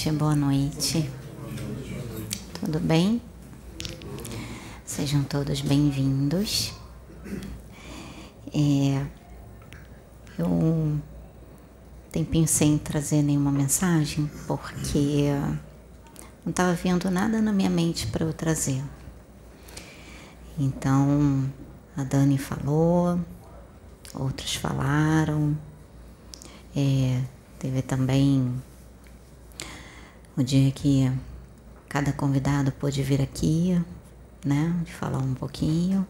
Oi, gente, boa noite. Tudo bem? Sejam todos bem-vindos. É, eu nem pensei em trazer nenhuma mensagem porque não estava vendo nada na minha mente para eu trazer. Então, a Dani falou, outros falaram, é, teve também o dia que cada convidado pôde vir aqui, né, de falar um pouquinho.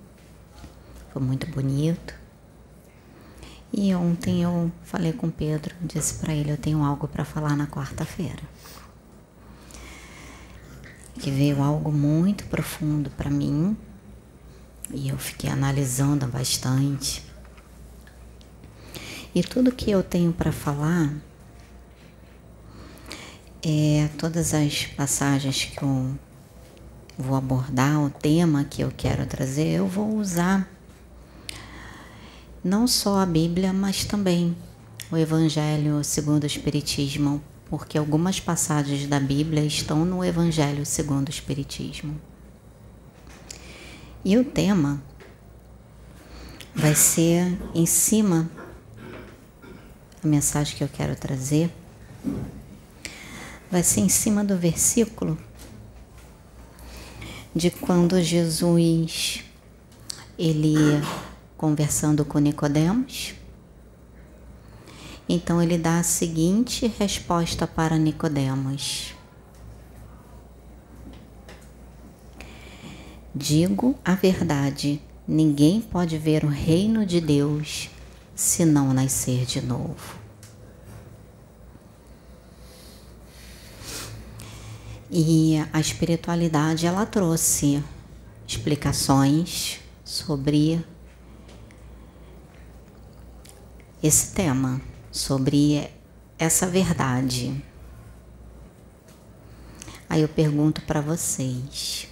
Foi muito bonito. E ontem eu falei com o Pedro, disse para ele eu tenho algo para falar na quarta-feira. Que veio algo muito profundo para mim e eu fiquei analisando bastante. E tudo que eu tenho para falar é, todas as passagens que eu vou abordar, o tema que eu quero trazer, eu vou usar não só a Bíblia, mas também o Evangelho segundo o Espiritismo, porque algumas passagens da Bíblia estão no Evangelho segundo o Espiritismo. E o tema vai ser em cima a mensagem que eu quero trazer vai ser em cima do versículo de quando Jesus ele conversando com Nicodemos. Então ele dá a seguinte resposta para Nicodemos: Digo a verdade, ninguém pode ver o reino de Deus se não nascer de novo. E a espiritualidade ela trouxe explicações sobre esse tema, sobre essa verdade. Aí eu pergunto para vocês,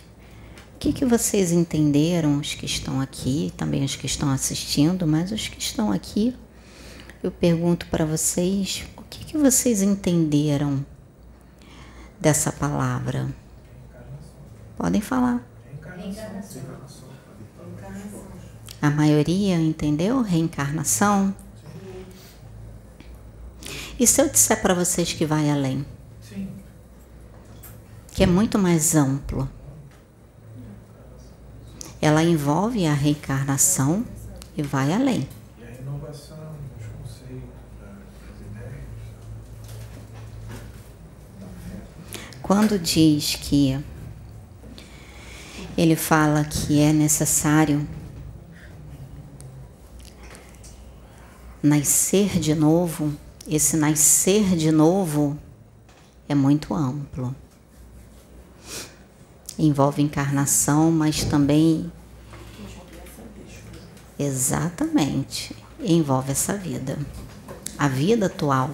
o que, que vocês entenderam, os que estão aqui, também os que estão assistindo, mas os que estão aqui, eu pergunto para vocês, o que, que vocês entenderam dessa palavra? Podem falar. A maioria entendeu? Reencarnação? E se eu disser para vocês que vai além? Que é muito mais amplo. Ela envolve a reencarnação e vai além. Quando diz que ele fala que é necessário nascer de novo, esse nascer de novo é muito amplo. Envolve encarnação, mas também. Exatamente. Envolve essa vida. A vida atual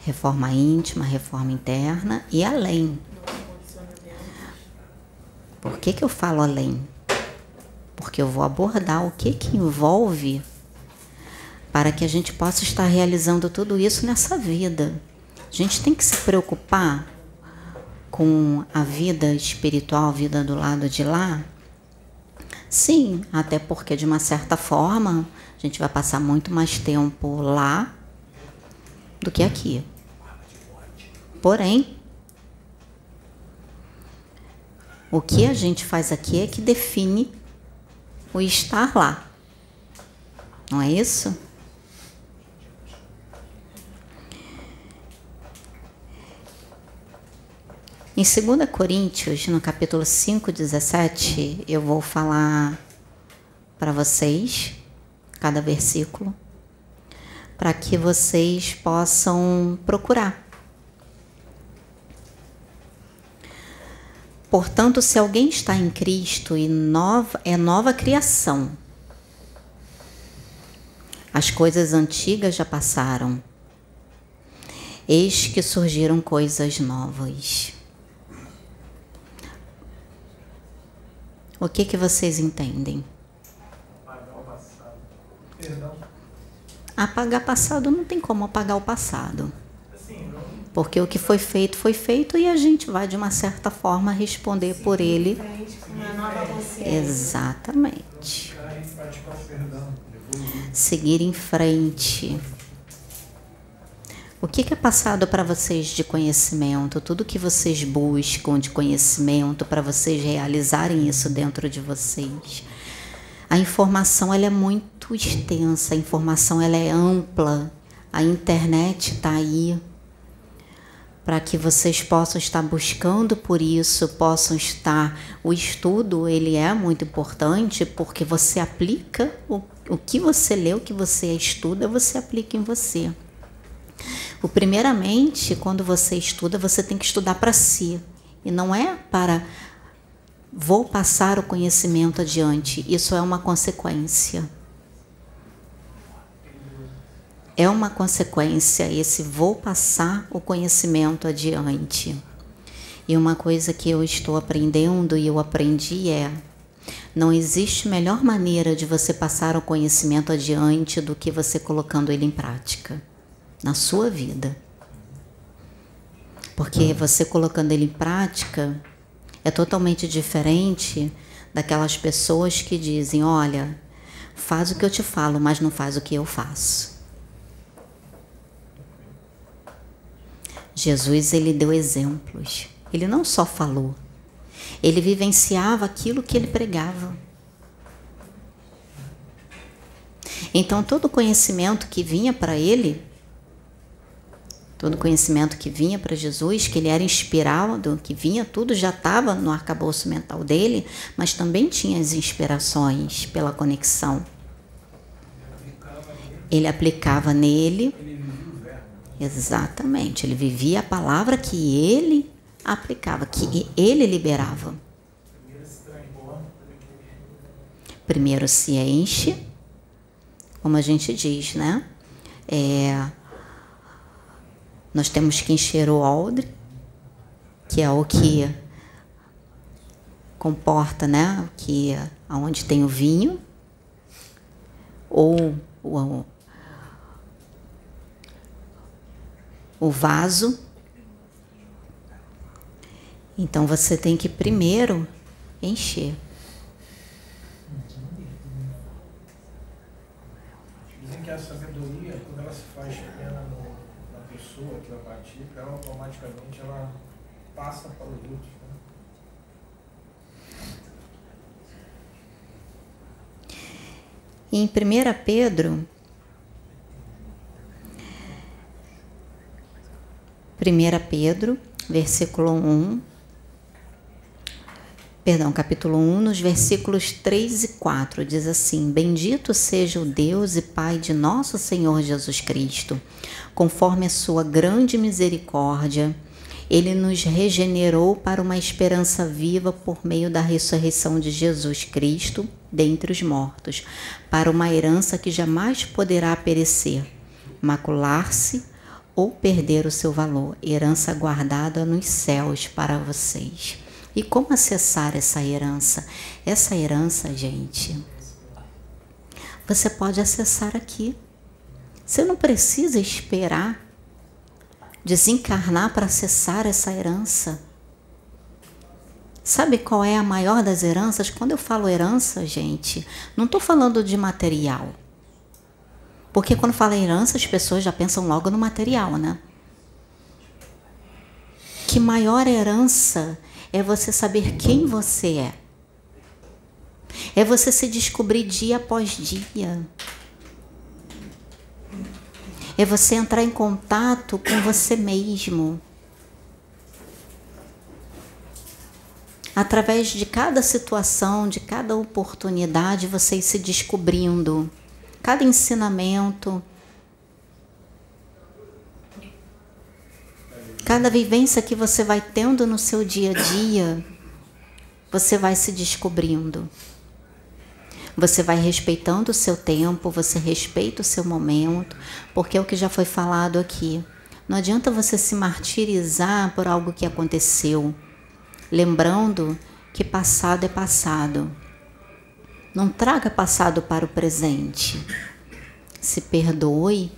reforma íntima, reforma interna e além. Por que, que eu falo além? Porque eu vou abordar o que, que envolve para que a gente possa estar realizando tudo isso nessa vida. A gente tem que se preocupar com a vida espiritual, a vida do lado de lá? Sim, até porque de uma certa forma a gente vai passar muito mais tempo lá do que aqui. Porém, o que a gente faz aqui é que define o estar lá. Não é isso? Em 2 Coríntios, no capítulo 5, 17, eu vou falar para vocês cada versículo, para que vocês possam procurar Portanto, se alguém está em Cristo e nova, é nova criação, as coisas antigas já passaram, eis que surgiram coisas novas. O que que vocês entendem? Apagar passado não tem como apagar o passado. Porque o que foi feito foi feito e a gente vai de uma certa forma responder por ele. Exatamente. Seguir em frente. O que, é passado para vocês de conhecimento? Tudo que vocês buscam de conhecimento para vocês realizarem isso dentro de vocês. A informação ela é muito extensa, a informação ela é ampla. A internet está aí para que vocês possam estar buscando por isso, possam estar. O estudo ele é muito importante porque você aplica o, o que você lê, o que você estuda, você aplica em você. O primeiramente, quando você estuda, você tem que estudar para si e não é para vou passar o conhecimento adiante. Isso é uma consequência é uma consequência esse vou passar o conhecimento adiante. E uma coisa que eu estou aprendendo e eu aprendi é: não existe melhor maneira de você passar o conhecimento adiante do que você colocando ele em prática na sua vida. Porque você colocando ele em prática é totalmente diferente daquelas pessoas que dizem: olha, faz o que eu te falo, mas não faz o que eu faço. Jesus ele deu exemplos. Ele não só falou, ele vivenciava aquilo que ele pregava. Então todo conhecimento que vinha para ele, todo conhecimento que vinha para Jesus, que ele era inspirado, que vinha tudo já estava no arcabouço mental dele, mas também tinha as inspirações pela conexão. Ele aplicava nele Exatamente. Ele vivia a palavra que ele aplicava, que ele liberava. Primeiro se enche, como a gente diz, né? É, nós temos que encher o odre, que é o que comporta, né? Que aonde tem o vinho ou o, o vaso. Então você tem que primeiro encher. Dizem que a sabedoria, quando ela se faz pequena na pessoa que ela pratica, ela automaticamente ela passa para os outros. Né? Em 1 Pedro 1 Pedro, versículo 1, perdão, capítulo 1, nos versículos 3 e 4, diz assim: Bendito seja o Deus e Pai de nosso Senhor Jesus Cristo, conforme a sua grande misericórdia, ele nos regenerou para uma esperança viva por meio da ressurreição de Jesus Cristo dentre os mortos, para uma herança que jamais poderá perecer, macular-se ou perder o seu valor, herança guardada nos céus para vocês. E como acessar essa herança? Essa herança, gente, você pode acessar aqui. Você não precisa esperar desencarnar para acessar essa herança. Sabe qual é a maior das heranças? Quando eu falo herança, gente, não estou falando de material. Porque quando fala herança, as pessoas já pensam logo no material, né? Que maior herança é você saber quem você é. É você se descobrir dia após dia. É você entrar em contato com você mesmo. Através de cada situação, de cada oportunidade, você ir se descobrindo cada ensinamento, cada vivência que você vai tendo no seu dia a dia, você vai se descobrindo. Você vai respeitando o seu tempo, você respeita o seu momento, porque é o que já foi falado aqui. Não adianta você se martirizar por algo que aconteceu, lembrando que passado é passado. Não traga passado para o presente. se perdoe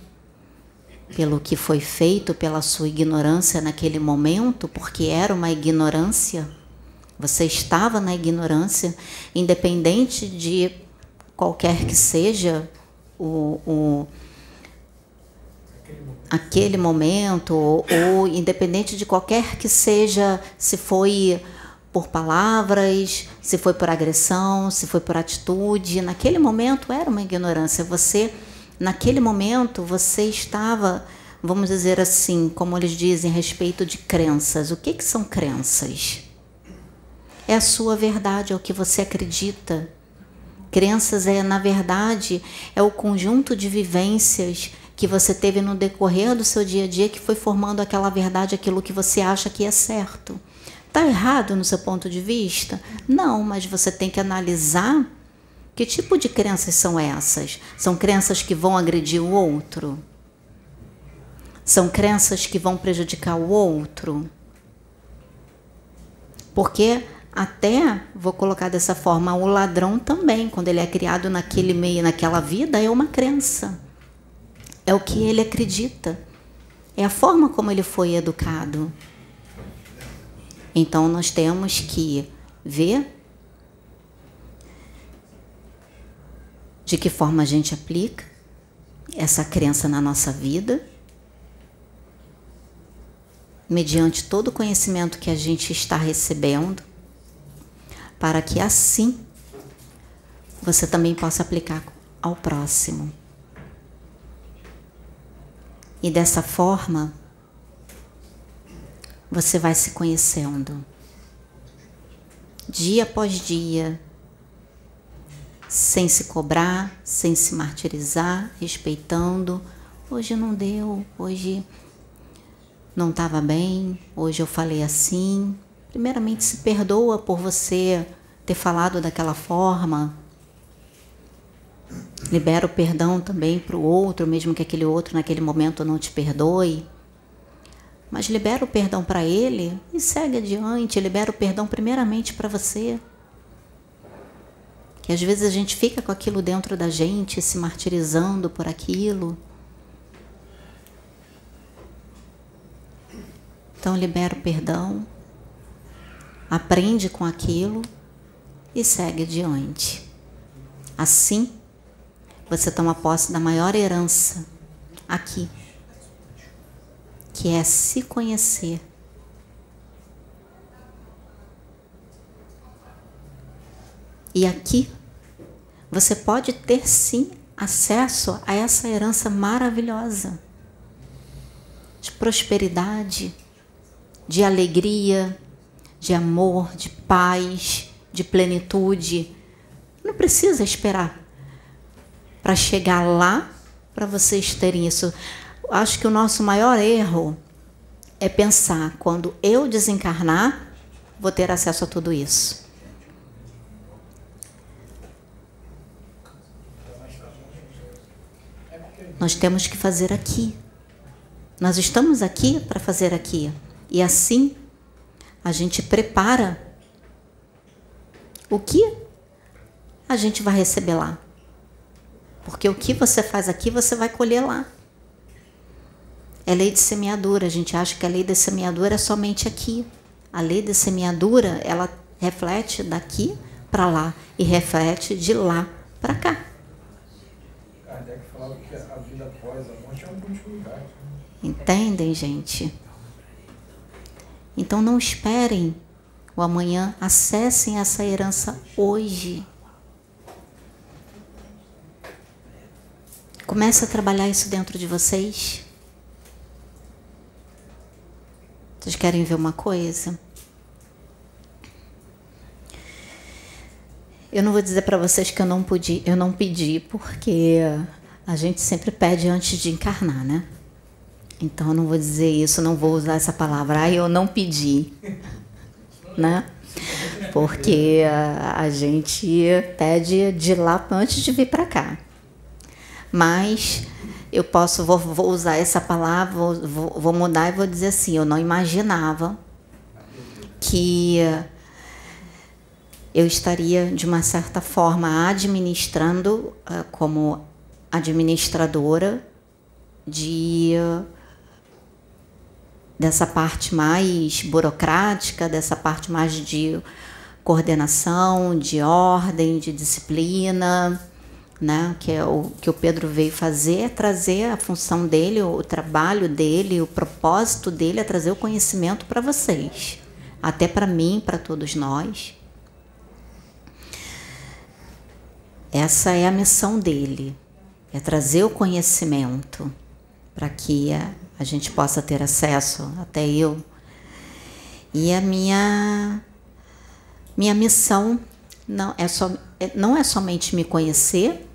pelo que foi feito, pela sua ignorância naquele momento, porque era uma ignorância. Você estava na ignorância, independente de qualquer que seja o, o aquele momento, ou, ou independente de qualquer que seja, se foi por palavras, se foi por agressão, se foi por atitude, naquele momento era uma ignorância. Você, naquele momento, você estava, vamos dizer assim, como eles dizem a respeito de crenças. O que, que são crenças? É a sua verdade, é o que você acredita. Crenças é, na verdade, é o conjunto de vivências que você teve no decorrer do seu dia a dia que foi formando aquela verdade, aquilo que você acha que é certo. Está errado no seu ponto de vista? Não, mas você tem que analisar que tipo de crenças são essas. São crenças que vão agredir o outro? São crenças que vão prejudicar o outro? Porque até vou colocar dessa forma, o ladrão também, quando ele é criado naquele meio, naquela vida, é uma crença é o que ele acredita, é a forma como ele foi educado. Então nós temos que ver de que forma a gente aplica essa crença na nossa vida, mediante todo o conhecimento que a gente está recebendo, para que assim você também possa aplicar ao próximo. E dessa forma, você vai se conhecendo. Dia após dia, sem se cobrar, sem se martirizar, respeitando. Hoje não deu, hoje não estava bem, hoje eu falei assim. Primeiramente, se perdoa por você ter falado daquela forma, Libera o perdão também para o outro, mesmo que aquele outro naquele momento não te perdoe. Mas libera o perdão para ele e segue adiante. Libera o perdão primeiramente para você. Que às vezes a gente fica com aquilo dentro da gente, se martirizando por aquilo. Então libera o perdão, aprende com aquilo e segue adiante. Assim, você toma posse da maior herança aqui, que é se conhecer. E aqui você pode ter sim acesso a essa herança maravilhosa de prosperidade, de alegria, de amor, de paz, de plenitude. Não precisa esperar para chegar lá, para vocês terem isso. Acho que o nosso maior erro é pensar quando eu desencarnar, vou ter acesso a tudo isso. Nós temos que fazer aqui. Nós estamos aqui para fazer aqui. E assim a gente prepara o que a gente vai receber lá. Porque o que você faz aqui, você vai colher lá. É lei de semeadura. A gente acha que a lei da semeadura é somente aqui. A lei da semeadura, ela reflete daqui para lá e reflete de lá para cá. Kardec falava que a vida após a morte é uma continuidade. Né? Entendem, gente? Então não esperem o amanhã, acessem essa herança hoje. Comece a trabalhar isso dentro de vocês. Vocês querem ver uma coisa? Eu não vou dizer para vocês que eu não pedi, eu não pedi, porque a gente sempre pede antes de encarnar, né? Então eu não vou dizer isso, não vou usar essa palavra. Ah, eu não pedi, né? Porque a, gente pede de lá antes de vir para cá mas eu posso, vou, vou usar essa palavra, vou, vou mudar e vou dizer assim: eu não imaginava que eu estaria, de uma certa forma, administrando uh, como administradora de dessa parte mais burocrática, dessa parte mais de coordenação, de ordem, de disciplina, né? Que é o que o Pedro veio fazer é trazer a função dele, o trabalho dele, o propósito dele é trazer o conhecimento para vocês, até para mim, para todos nós. Essa é a missão dele, é trazer o conhecimento para que a gente possa ter acesso, até eu. E a minha minha missão não é, só, é, não é somente me conhecer,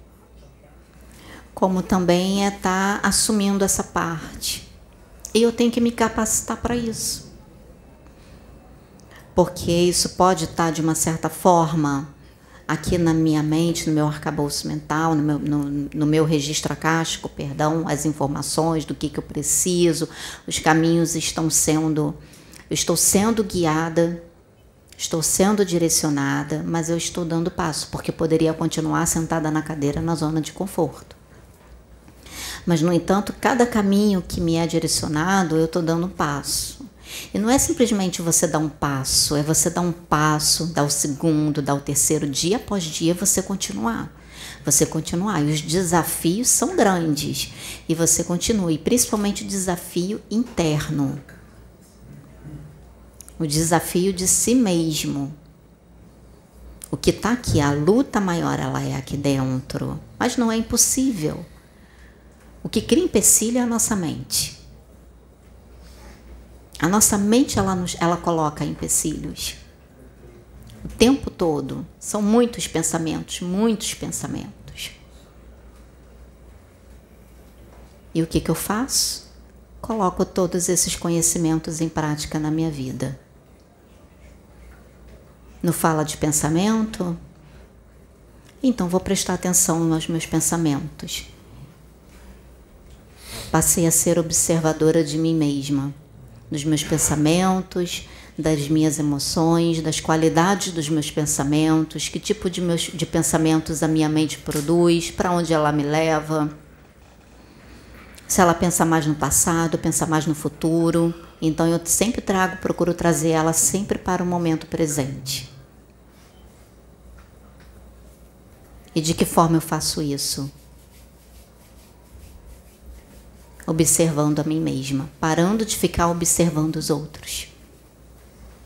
como também é estar tá assumindo essa parte. E eu tenho que me capacitar para isso. Porque isso pode estar, tá, de uma certa forma, aqui na minha mente, no meu arcabouço mental, no meu, no, no meu registro acástico, perdão, as informações do que, que eu preciso, os caminhos estão sendo, eu estou sendo guiada Estou sendo direcionada, mas eu estou dando passo, porque poderia continuar sentada na cadeira na zona de conforto. Mas, no entanto, cada caminho que me é direcionado, eu estou dando um passo. E não é simplesmente você dar um passo, é você dar um passo, dar o segundo, dar o terceiro, dia após dia você continuar. Você continuar. E os desafios são grandes. E você continua. E principalmente o desafio interno o desafio de si mesmo. O que está aqui, a luta maior, ela é aqui dentro. Mas não é impossível. O que cria empecilho é a nossa mente. A nossa mente, ela, nos, ela coloca empecilhos. O tempo todo. São muitos pensamentos, muitos pensamentos. E o que, que eu faço? Coloco todos esses conhecimentos em prática na minha vida no fala de pensamento? Então vou prestar atenção nos meus pensamentos. Passei a ser observadora de mim mesma, dos meus pensamentos, das minhas emoções, das qualidades dos meus pensamentos, que tipo de, meus, de pensamentos a minha mente produz, para onde ela me leva. Se ela pensa mais no passado, pensa mais no futuro. Então eu sempre trago, procuro trazer ela sempre para o momento presente. E de que forma eu faço isso? Observando a mim mesma, parando de ficar observando os outros.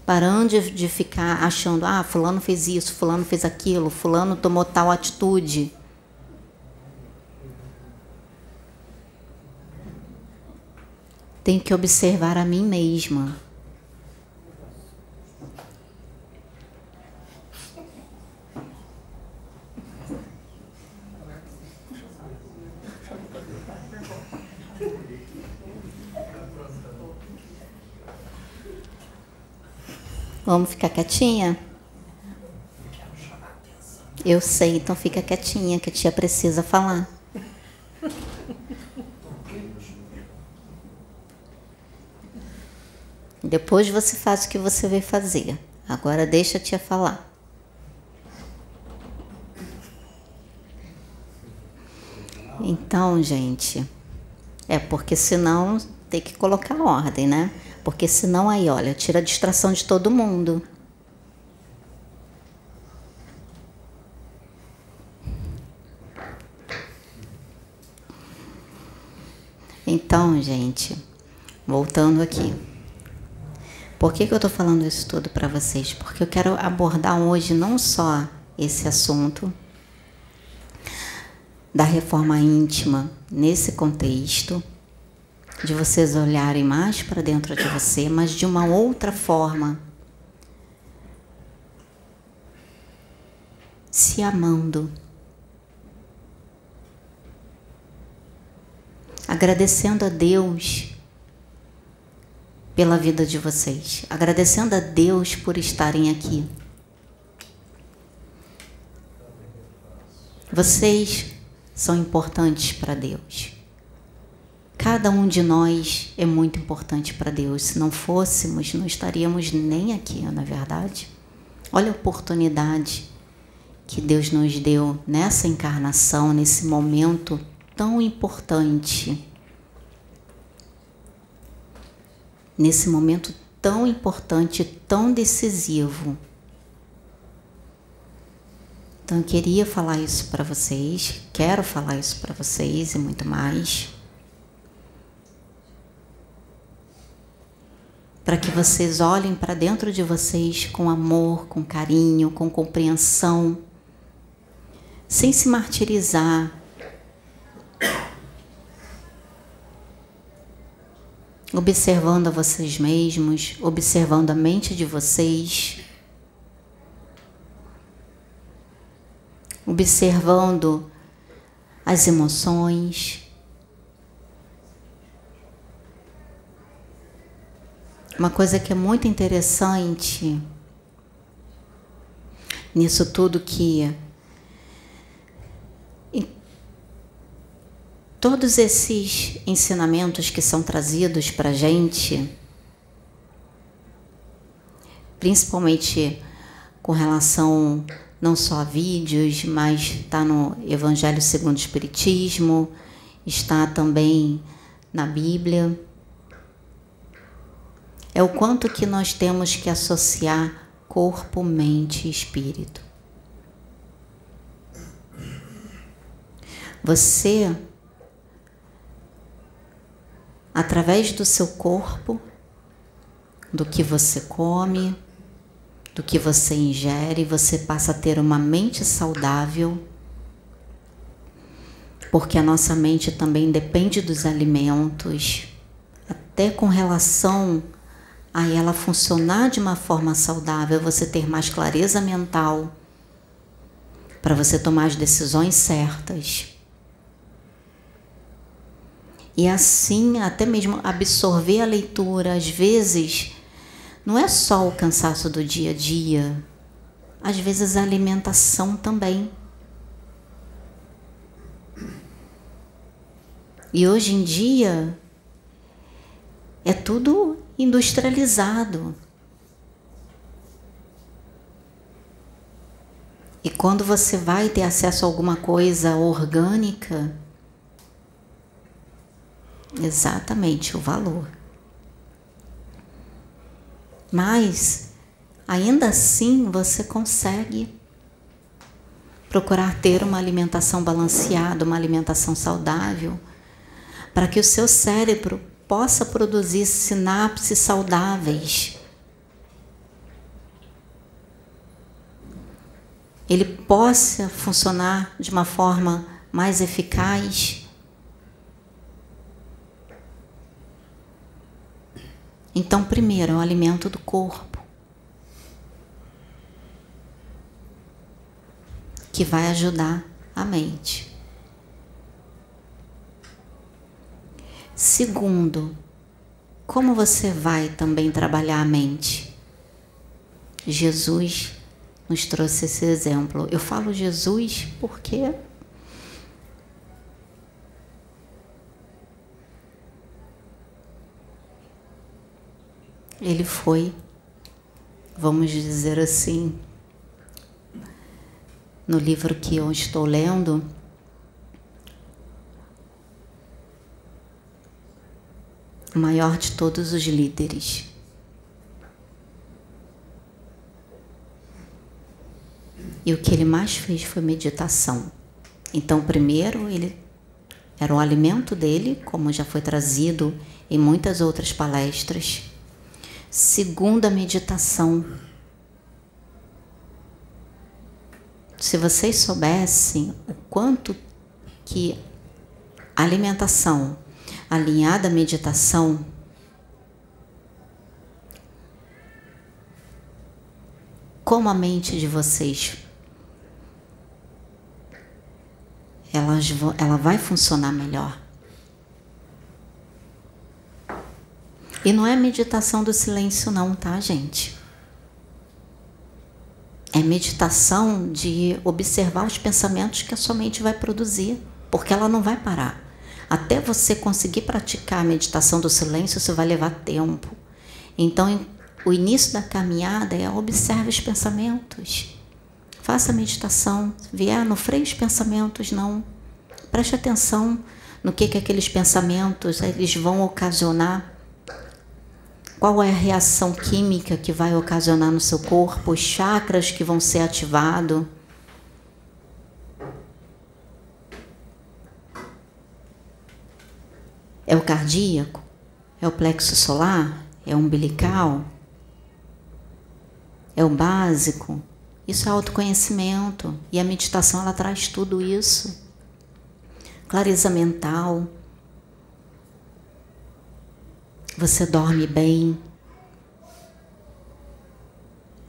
Parando de ficar achando, ah, fulano fez isso, fulano fez aquilo, fulano tomou tal atitude. Tenho que observar a mim mesma. Vamos ficar quietinha? Eu sei, então fica quietinha que a tia precisa falar. Depois você faz o que você veio fazer. Agora deixa a tia falar. Então, gente, é porque senão tem que colocar ordem, né? Porque senão aí, olha, tira a distração de todo mundo. Então, gente, voltando aqui. Por que, que eu estou falando isso tudo para vocês? Porque eu quero abordar hoje não só esse assunto da reforma íntima nesse contexto, de vocês olharem mais para dentro de você, mas de uma outra forma. Se amando. Agradecendo a Deus pela vida de vocês, agradecendo a Deus por estarem aqui. Vocês são importantes para Deus. Cada um de nós é muito importante para Deus. Se não fôssemos, não estaríamos nem aqui, na é verdade. Olha a oportunidade que Deus nos deu nessa encarnação, nesse momento tão importante. Nesse momento tão importante, tão decisivo. Então eu queria falar isso para vocês, quero falar isso para vocês e muito mais. Para que vocês olhem para dentro de vocês com amor, com carinho, com compreensão, sem se martirizar. Observando a vocês mesmos, observando a mente de vocês. observando as emoções. Uma coisa que é muito interessante nisso tudo que todos esses ensinamentos que são trazidos para a gente, principalmente com relação não só vídeos, mas está no Evangelho segundo o Espiritismo, está também na Bíblia. É o quanto que nós temos que associar corpo, mente e espírito. Você, através do seu corpo, do que você come, do que você ingere, você passa a ter uma mente saudável, porque a nossa mente também depende dos alimentos, até com relação a ela funcionar de uma forma saudável, você ter mais clareza mental para você tomar as decisões certas. E assim, até mesmo absorver a leitura, às vezes não é só o cansaço do dia a dia, às vezes a alimentação também. E hoje em dia é tudo industrializado. E quando você vai ter acesso a alguma coisa orgânica, exatamente o valor. Mas ainda assim você consegue procurar ter uma alimentação balanceada, uma alimentação saudável, para que o seu cérebro possa produzir sinapses saudáveis. Ele possa funcionar de uma forma mais eficaz Então, primeiro, é o alimento do corpo, que vai ajudar a mente. Segundo, como você vai também trabalhar a mente? Jesus nos trouxe esse exemplo. Eu falo Jesus porque ele foi, vamos dizer assim, no livro que eu estou lendo, o maior de todos os líderes. E o que ele mais fez foi meditação. Então, primeiro, ele era o alimento dele, como já foi trazido em muitas outras palestras. Segunda meditação. Se vocês soubessem o quanto que alimentação alinhada à meditação como a mente de vocês ela, vai funcionar melhor. E não é meditação do silêncio, não, tá, gente? É meditação de observar os pensamentos que a sua mente vai produzir, porque ela não vai parar. Até você conseguir praticar a meditação do silêncio, isso vai levar tempo. Então, o início da caminhada é observe os pensamentos. Faça a meditação. Vier, não freie os pensamentos, não. Preste atenção no que, que aqueles pensamentos eles vão ocasionar. Qual é a reação química que vai ocasionar no seu corpo, os chakras que vão ser ativados. É o cardíaco? É o plexo solar? É o umbilical? É o básico? Isso é autoconhecimento e a meditação ela traz tudo isso. Clareza mental. Você dorme bem.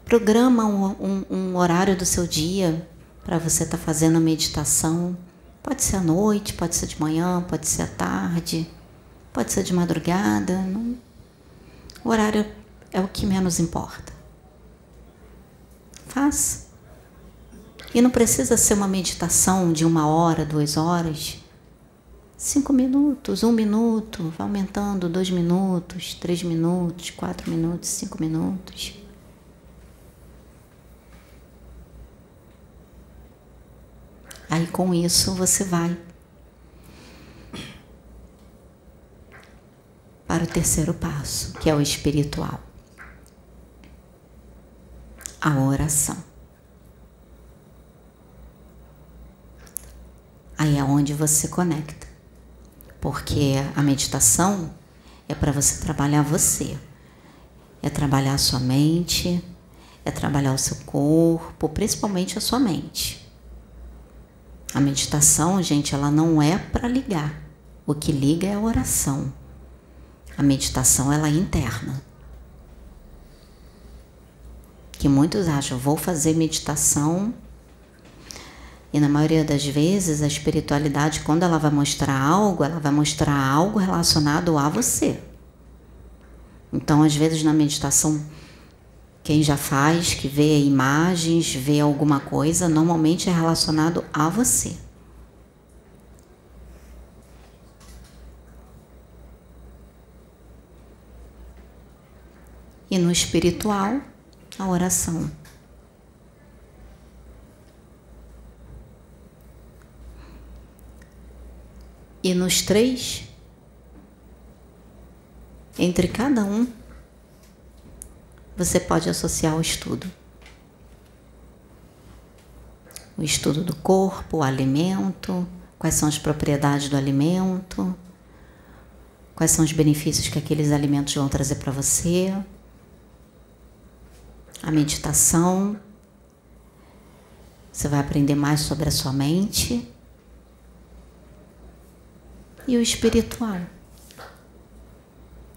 Programa um, um, um horário do seu dia para você estar tá fazendo a meditação. Pode ser à noite, pode ser de manhã, pode ser à tarde, pode ser de madrugada. Não... O horário é o que menos importa. Faz. E não precisa ser uma meditação de uma hora, duas horas. Cinco minutos, um minuto, vai aumentando, dois minutos, três minutos, quatro minutos, cinco minutos. Aí com isso você vai para o terceiro passo, que é o espiritual a oração. Aí é onde você conecta. Porque a meditação é para você trabalhar você. É trabalhar a sua mente, é trabalhar o seu corpo, principalmente a sua mente. A meditação, gente, ela não é para ligar. O que liga é a oração. A meditação ela é interna que muitos acham, vou fazer meditação. E na maioria das vezes, a espiritualidade, quando ela vai mostrar algo, ela vai mostrar algo relacionado a você. Então, às vezes, na meditação, quem já faz, que vê imagens, vê alguma coisa, normalmente é relacionado a você. E no espiritual, a oração. E nos três, entre cada um, você pode associar o estudo. O estudo do corpo, o alimento, quais são as propriedades do alimento, quais são os benefícios que aqueles alimentos vão trazer para você a meditação. Você vai aprender mais sobre a sua mente. E o espiritual.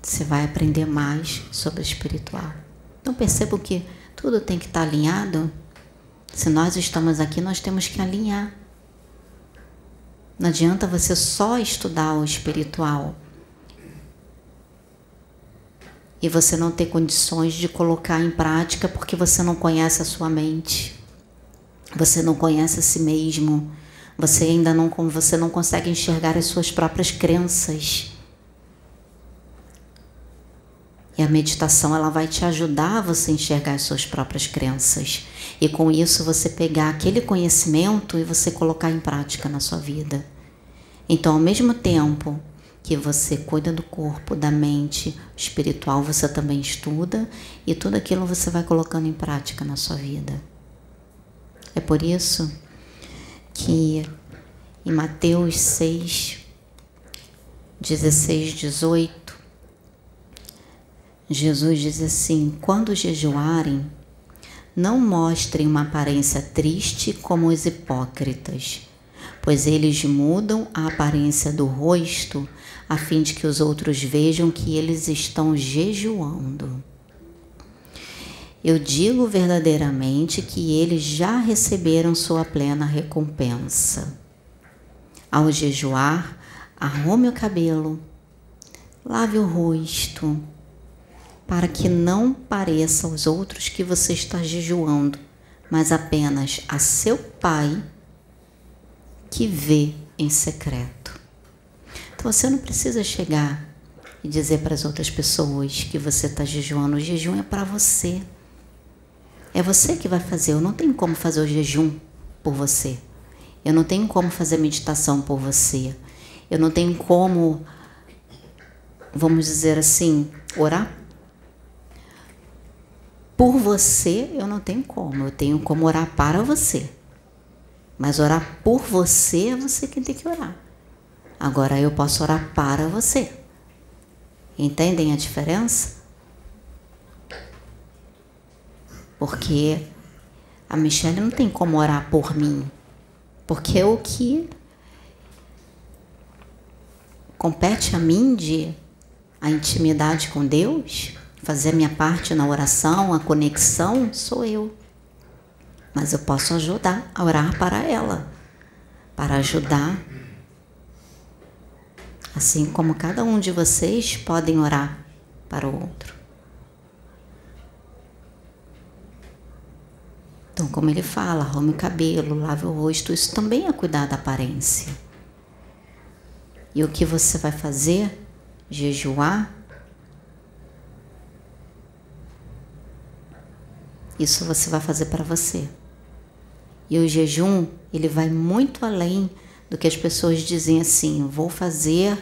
Você vai aprender mais sobre o espiritual. Então percebam que tudo tem que estar alinhado. Se nós estamos aqui, nós temos que alinhar. Não adianta você só estudar o espiritual e você não ter condições de colocar em prática porque você não conhece a sua mente. Você não conhece a si mesmo. Você ainda não você não consegue enxergar as suas próprias crenças. E a meditação ela vai te ajudar a você enxergar as suas próprias crenças. E com isso você pegar aquele conhecimento e você colocar em prática na sua vida. Então, ao mesmo tempo que você cuida do corpo, da mente, espiritual, você também estuda e tudo aquilo você vai colocando em prática na sua vida. É por isso que em Mateus 6, 16, 18, Jesus diz assim: Quando jejuarem, não mostrem uma aparência triste como os hipócritas, pois eles mudam a aparência do rosto a fim de que os outros vejam que eles estão jejuando. Eu digo verdadeiramente que eles já receberam sua plena recompensa. Ao jejuar, arrume o cabelo, lave o rosto, para que não pareça aos outros que você está jejuando, mas apenas a seu Pai que vê em secreto. Então você não precisa chegar e dizer para as outras pessoas que você está jejuando. O jejum é para você. É você que vai fazer. Eu não tenho como fazer o jejum por você. Eu não tenho como fazer meditação por você. Eu não tenho como, vamos dizer assim, orar por você. Eu não tenho como. Eu tenho como orar para você. Mas orar por você é você quem tem que orar. Agora eu posso orar para você. Entendem a diferença? Porque a Michelle não tem como orar por mim. Porque é o que compete a mim de a intimidade com Deus, fazer a minha parte na oração, a conexão, sou eu. Mas eu posso ajudar a orar para ela, para ajudar. Assim como cada um de vocês podem orar para o outro. Então, como ele fala, arrume o cabelo, lave o rosto, isso também é cuidar da aparência. E o que você vai fazer? Jejuar? Isso você vai fazer para você. E o jejum, ele vai muito além do que as pessoas dizem assim, vou fazer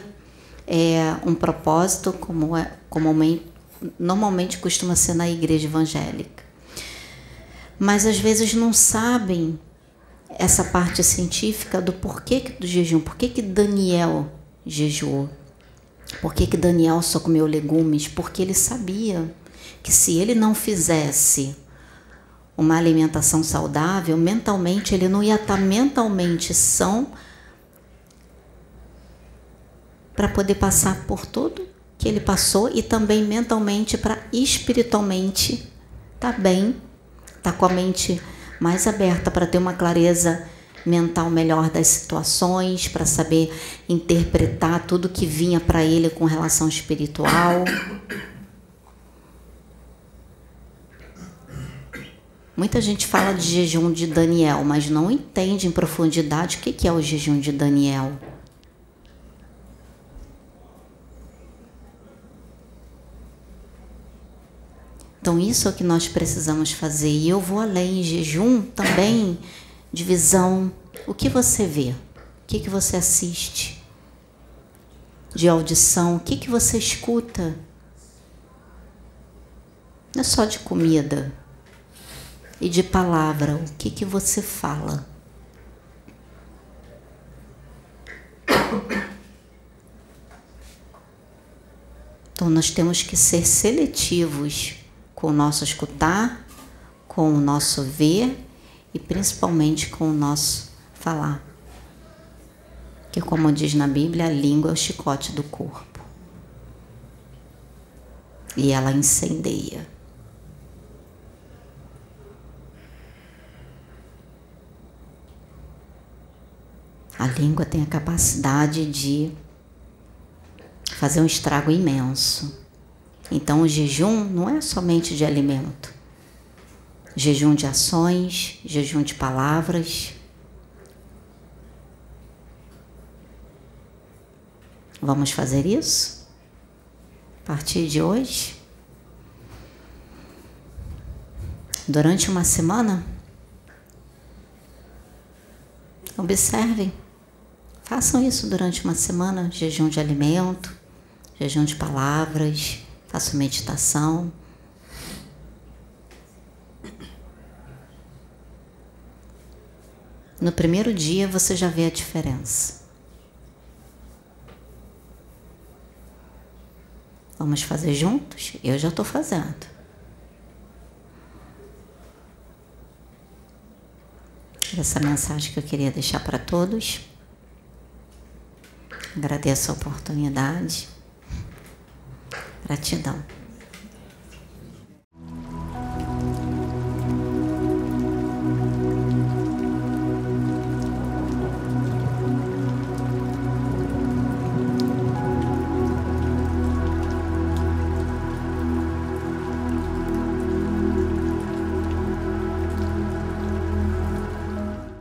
é, um propósito como, é, como normalmente costuma ser na igreja evangélica. Mas às vezes não sabem essa parte científica do porquê do jejum, por que Daniel jejuou, por que Daniel só comeu legumes, porque ele sabia que se ele não fizesse uma alimentação saudável, mentalmente ele não ia estar mentalmente são para poder passar por tudo que ele passou e também mentalmente para espiritualmente tá bem tá com a mente mais aberta para ter uma clareza mental melhor das situações, para saber interpretar tudo que vinha para ele com relação espiritual. Muita gente fala de jejum de Daniel, mas não entende em profundidade o que é o jejum de Daniel. Então, isso é o que nós precisamos fazer. E eu vou além, jejum também, de visão. O que você vê? O que, que você assiste? De audição, o que, que você escuta? Não é só de comida. E de palavra, o que, que você fala? Então, nós temos que ser seletivos com o nosso escutar, com o nosso ver e principalmente com o nosso falar. Que, como diz na Bíblia, a língua é o chicote do corpo. E ela incendeia. A língua tem a capacidade de fazer um estrago imenso. Então, o jejum não é somente de alimento. Jejum de ações, jejum de palavras. Vamos fazer isso? A partir de hoje? Durante uma semana? Observem. Façam isso durante uma semana: jejum de alimento, jejum de palavras, faço meditação. No primeiro dia você já vê a diferença. Vamos fazer juntos? Eu já estou fazendo. Essa mensagem que eu queria deixar para todos. Agradeço a oportunidade. Gratidão.